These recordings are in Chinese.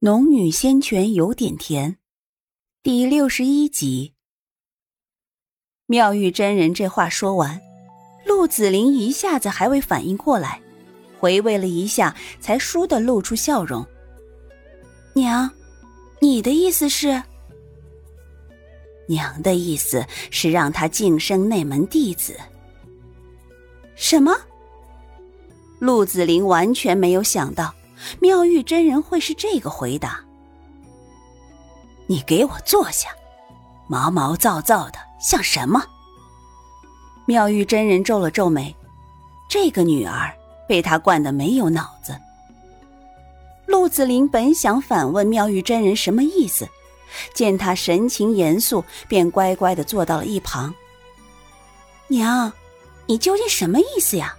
农女仙泉有点甜，第六十一集。妙玉真人这话说完，陆子霖一下子还未反应过来，回味了一下，才倏地露出笑容。娘，你的意思是？娘的意思是让他晋升内门弟子。什么？陆子霖完全没有想到。妙玉真人会是这个回答？你给我坐下，毛毛躁躁的像什么？妙玉真人皱了皱眉，这个女儿被他惯得没有脑子。陆子霖本想反问妙玉真人什么意思，见他神情严肃，便乖乖的坐到了一旁。娘，你究竟什么意思呀？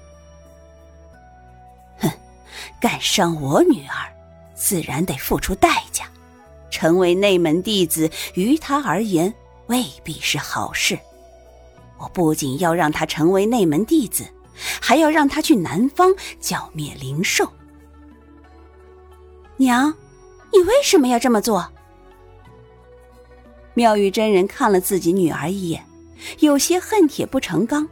敢伤我女儿，自然得付出代价。成为内门弟子，于他而言未必是好事。我不仅要让他成为内门弟子，还要让他去南方剿灭灵兽。娘，你为什么要这么做？妙玉真人看了自己女儿一眼，有些恨铁不成钢。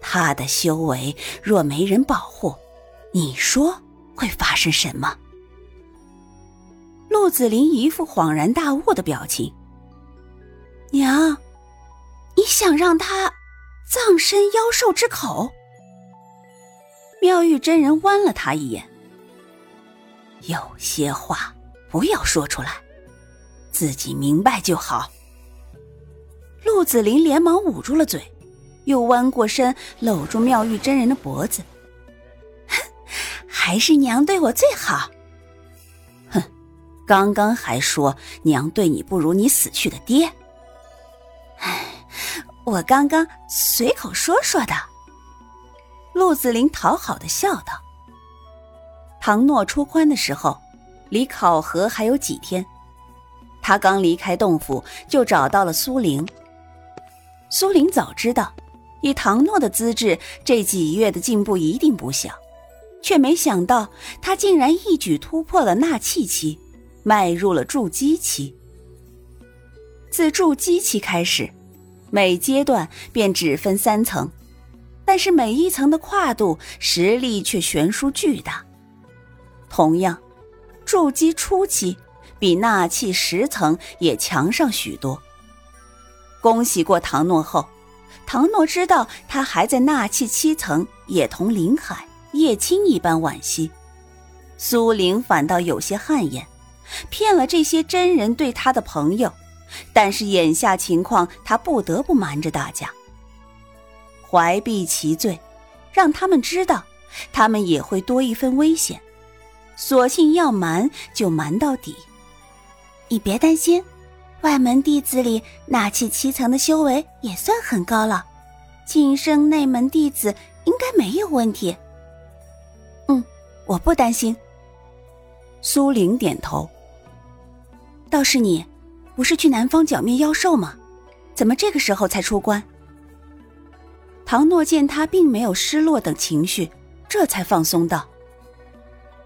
他的修为若没人保护，你说会发生什么？陆子霖一副恍然大悟的表情。娘，你想让他葬身妖兽之口？妙玉真人剜了他一眼。有些话不要说出来，自己明白就好。陆子霖连忙捂住了嘴，又弯过身搂住妙玉真人的脖子。还是娘对我最好。哼，刚刚还说娘对你不如你死去的爹。唉，我刚刚随口说说的。陆子霖讨好的笑道。唐诺出关的时候，离考核还有几天，他刚离开洞府，就找到了苏玲。苏玲早知道，以唐诺的资质，这几月的进步一定不小。却没想到，他竟然一举突破了纳气期，迈入了筑基期。自筑基期开始，每阶段便只分三层，但是每一层的跨度实力却悬殊巨大。同样，筑基初期比纳气十层也强上许多。恭喜过唐诺后，唐诺知道他还在纳气七层，也同林海。叶青一般惋惜，苏玲反倒有些汗颜，骗了这些真人对他的朋友，但是眼下情况，他不得不瞒着大家，怀璧其罪，让他们知道，他们也会多一分危险，索性要瞒就瞒到底。你别担心，外门弟子里纳气七层的修为也算很高了，晋升内门弟子应该没有问题。我不担心。苏玲点头。倒是你，不是去南方剿灭妖兽吗？怎么这个时候才出关？唐诺见他并没有失落等情绪，这才放松道：“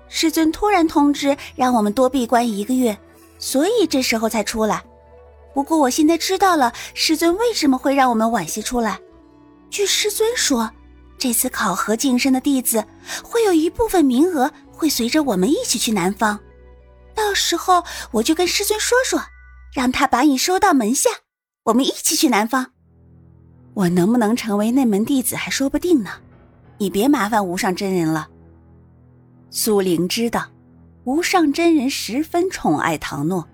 师尊突然通知让我们多闭关一个月，所以这时候才出来。不过我现在知道了，师尊为什么会让我们晚些出来。据师尊说。”这次考核晋升的弟子，会有一部分名额会随着我们一起去南方，到时候我就跟师尊说说，让他把你收到门下，我们一起去南方。我能不能成为内门弟子还说不定呢，你别麻烦无上真人了。苏玲知道，无上真人十分宠爱唐诺，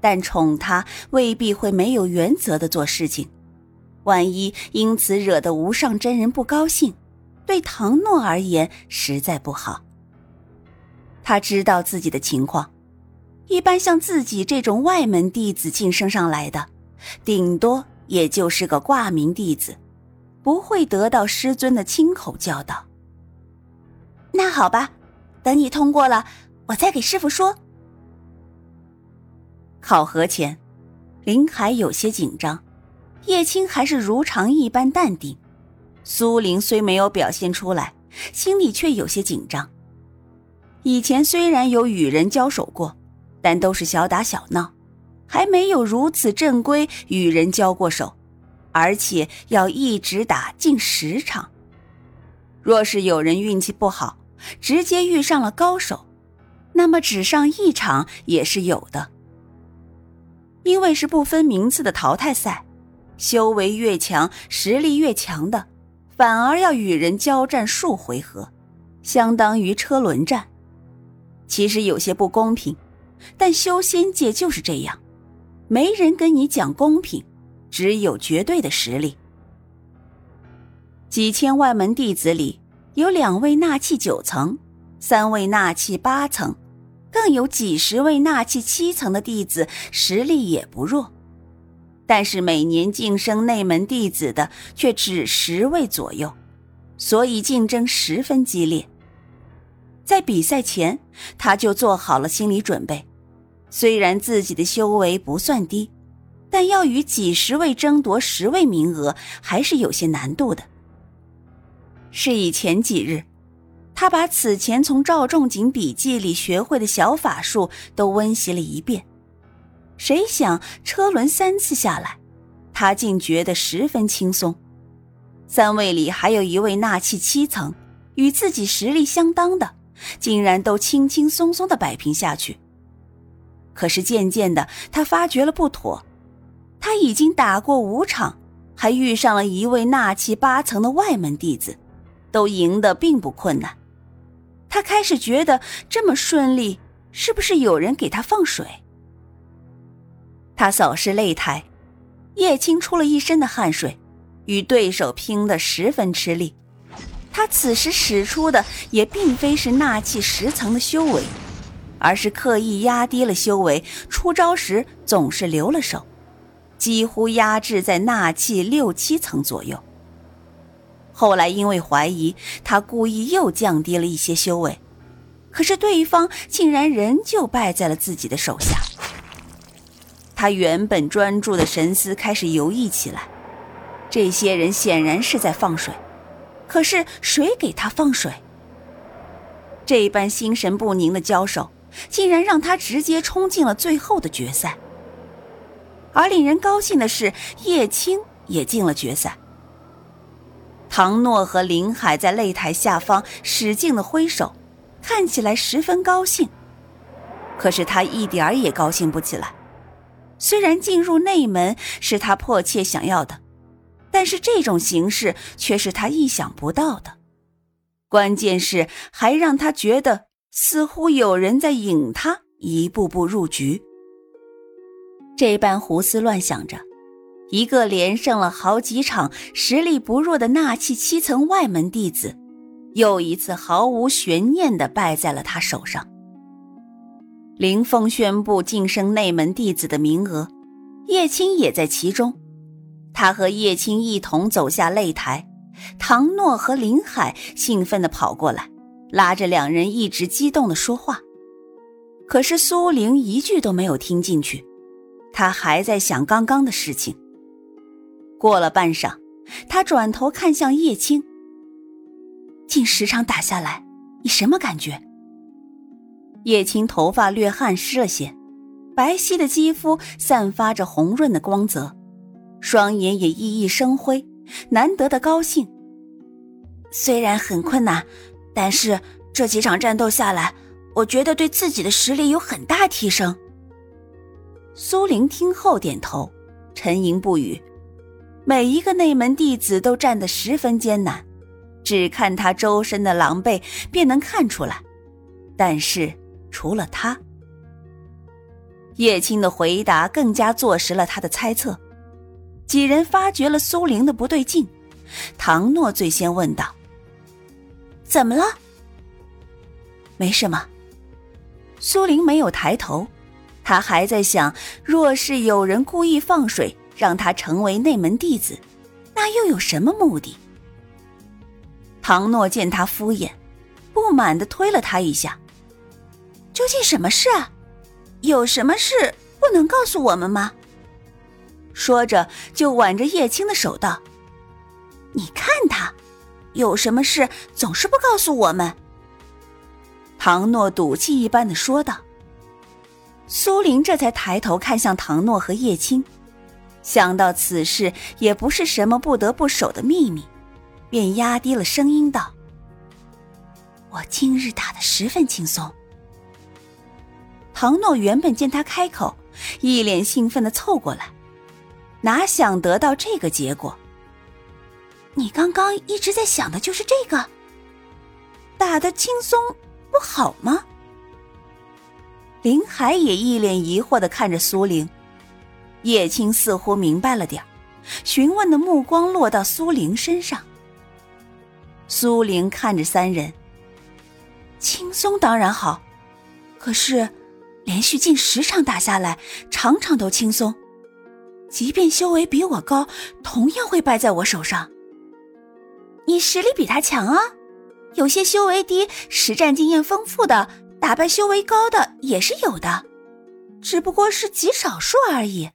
但宠他未必会没有原则的做事情。万一因此惹得无上真人不高兴，对唐诺而言实在不好。他知道自己的情况，一般像自己这种外门弟子晋升上来的，顶多也就是个挂名弟子，不会得到师尊的亲口教导。那好吧，等你通过了，我再给师傅说。考核前，林海有些紧张。叶青还是如常一般淡定，苏玲虽没有表现出来，心里却有些紧张。以前虽然有与人交手过，但都是小打小闹，还没有如此正规与人交过手，而且要一直打近十场。若是有人运气不好，直接遇上了高手，那么只上一场也是有的。因为是不分名次的淘汰赛，修为越强、实力越强的，反而要与人交战数回合，相当于车轮战。其实有些不公平，但修仙界就是这样，没人跟你讲公平，只有绝对的实力。几千万门弟子里，有两位纳气九层，三位纳气八层，更有几十位纳气七层的弟子，实力也不弱。但是每年晋升内门弟子的却只十位左右，所以竞争十分激烈。在比赛前，他就做好了心理准备。虽然自己的修为不算低，但要与几十位争夺十位名额，还是有些难度的。是以前几日，他把此前从赵仲景笔记里学会的小法术都温习了一遍。谁想车轮三次下来，他竟觉得十分轻松。三位里还有一位纳气七层，与自己实力相当的。竟然都轻轻松松的摆平下去。可是渐渐的，他发觉了不妥。他已经打过五场，还遇上了一位纳气八层的外门弟子，都赢得并不困难。他开始觉得这么顺利，是不是有人给他放水？他扫视擂台，叶青出了一身的汗水，与对手拼得十分吃力。他此时使出的也并非是纳气十层的修为，而是刻意压低了修为，出招时总是留了手，几乎压制在纳气六七层左右。后来因为怀疑，他故意又降低了一些修为，可是对方竟然仍旧败在了自己的手下。他原本专注的神思开始游弋起来，这些人显然是在放水。可是谁给他放水？这般心神不宁的交手，竟然让他直接冲进了最后的决赛。而令人高兴的是，叶青也进了决赛。唐诺和林海在擂台下方使劲的挥手，看起来十分高兴。可是他一点儿也高兴不起来。虽然进入内门是他迫切想要的。但是这种形式却是他意想不到的，关键是还让他觉得似乎有人在引他一步步入局。这般胡思乱想着，一个连胜了好几场、实力不弱的纳气七层外门弟子，又一次毫无悬念地败在了他手上。林峰宣布晋升内门弟子的名额，叶青也在其中。他和叶青一同走下擂台，唐诺和林海兴奋地跑过来，拉着两人一直激动地说话。可是苏玲一句都没有听进去，她还在想刚刚的事情。过了半晌，他转头看向叶青：“近十场打下来，你什么感觉？”叶青头发略汗湿了些，白皙的肌肤散发着红润的光泽。双眼也熠熠生辉，难得的高兴。虽然很困难，但是这几场战斗下来，我觉得对自己的实力有很大提升。苏玲听后点头，沉吟不语。每一个内门弟子都站得十分艰难，只看他周身的狼狈便能看出来。但是除了他，叶青的回答更加坐实了他的猜测。几人发觉了苏玲的不对劲，唐诺最先问道：“怎么了？”“没什么。”苏玲没有抬头，他还在想：若是有人故意放水让他成为内门弟子，那又有什么目的？唐诺见他敷衍，不满的推了他一下：“究竟什么事啊？有什么事不能告诉我们吗？”说着，就挽着叶青的手道：“你看他，有什么事总是不告诉我们。”唐诺赌气一般的说道。苏林这才抬头看向唐诺和叶青，想到此事也不是什么不得不守的秘密，便压低了声音道：“我今日打的十分轻松。”唐诺原本见他开口，一脸兴奋的凑过来，哪想得到这个结果？你刚刚一直在想的就是这个？打的轻松不好吗？林海也一脸疑惑的看着苏玲，叶青似乎明白了点询问的目光落到苏玲身上。苏玲看着三人，轻松当然好，可是连续近十场打下来，场场都轻松，即便修为比我高，同样会败在我手上。你实力比他强啊，有些修为低、实战经验丰富的。打败修为高的也是有的，只不过是极少数而已。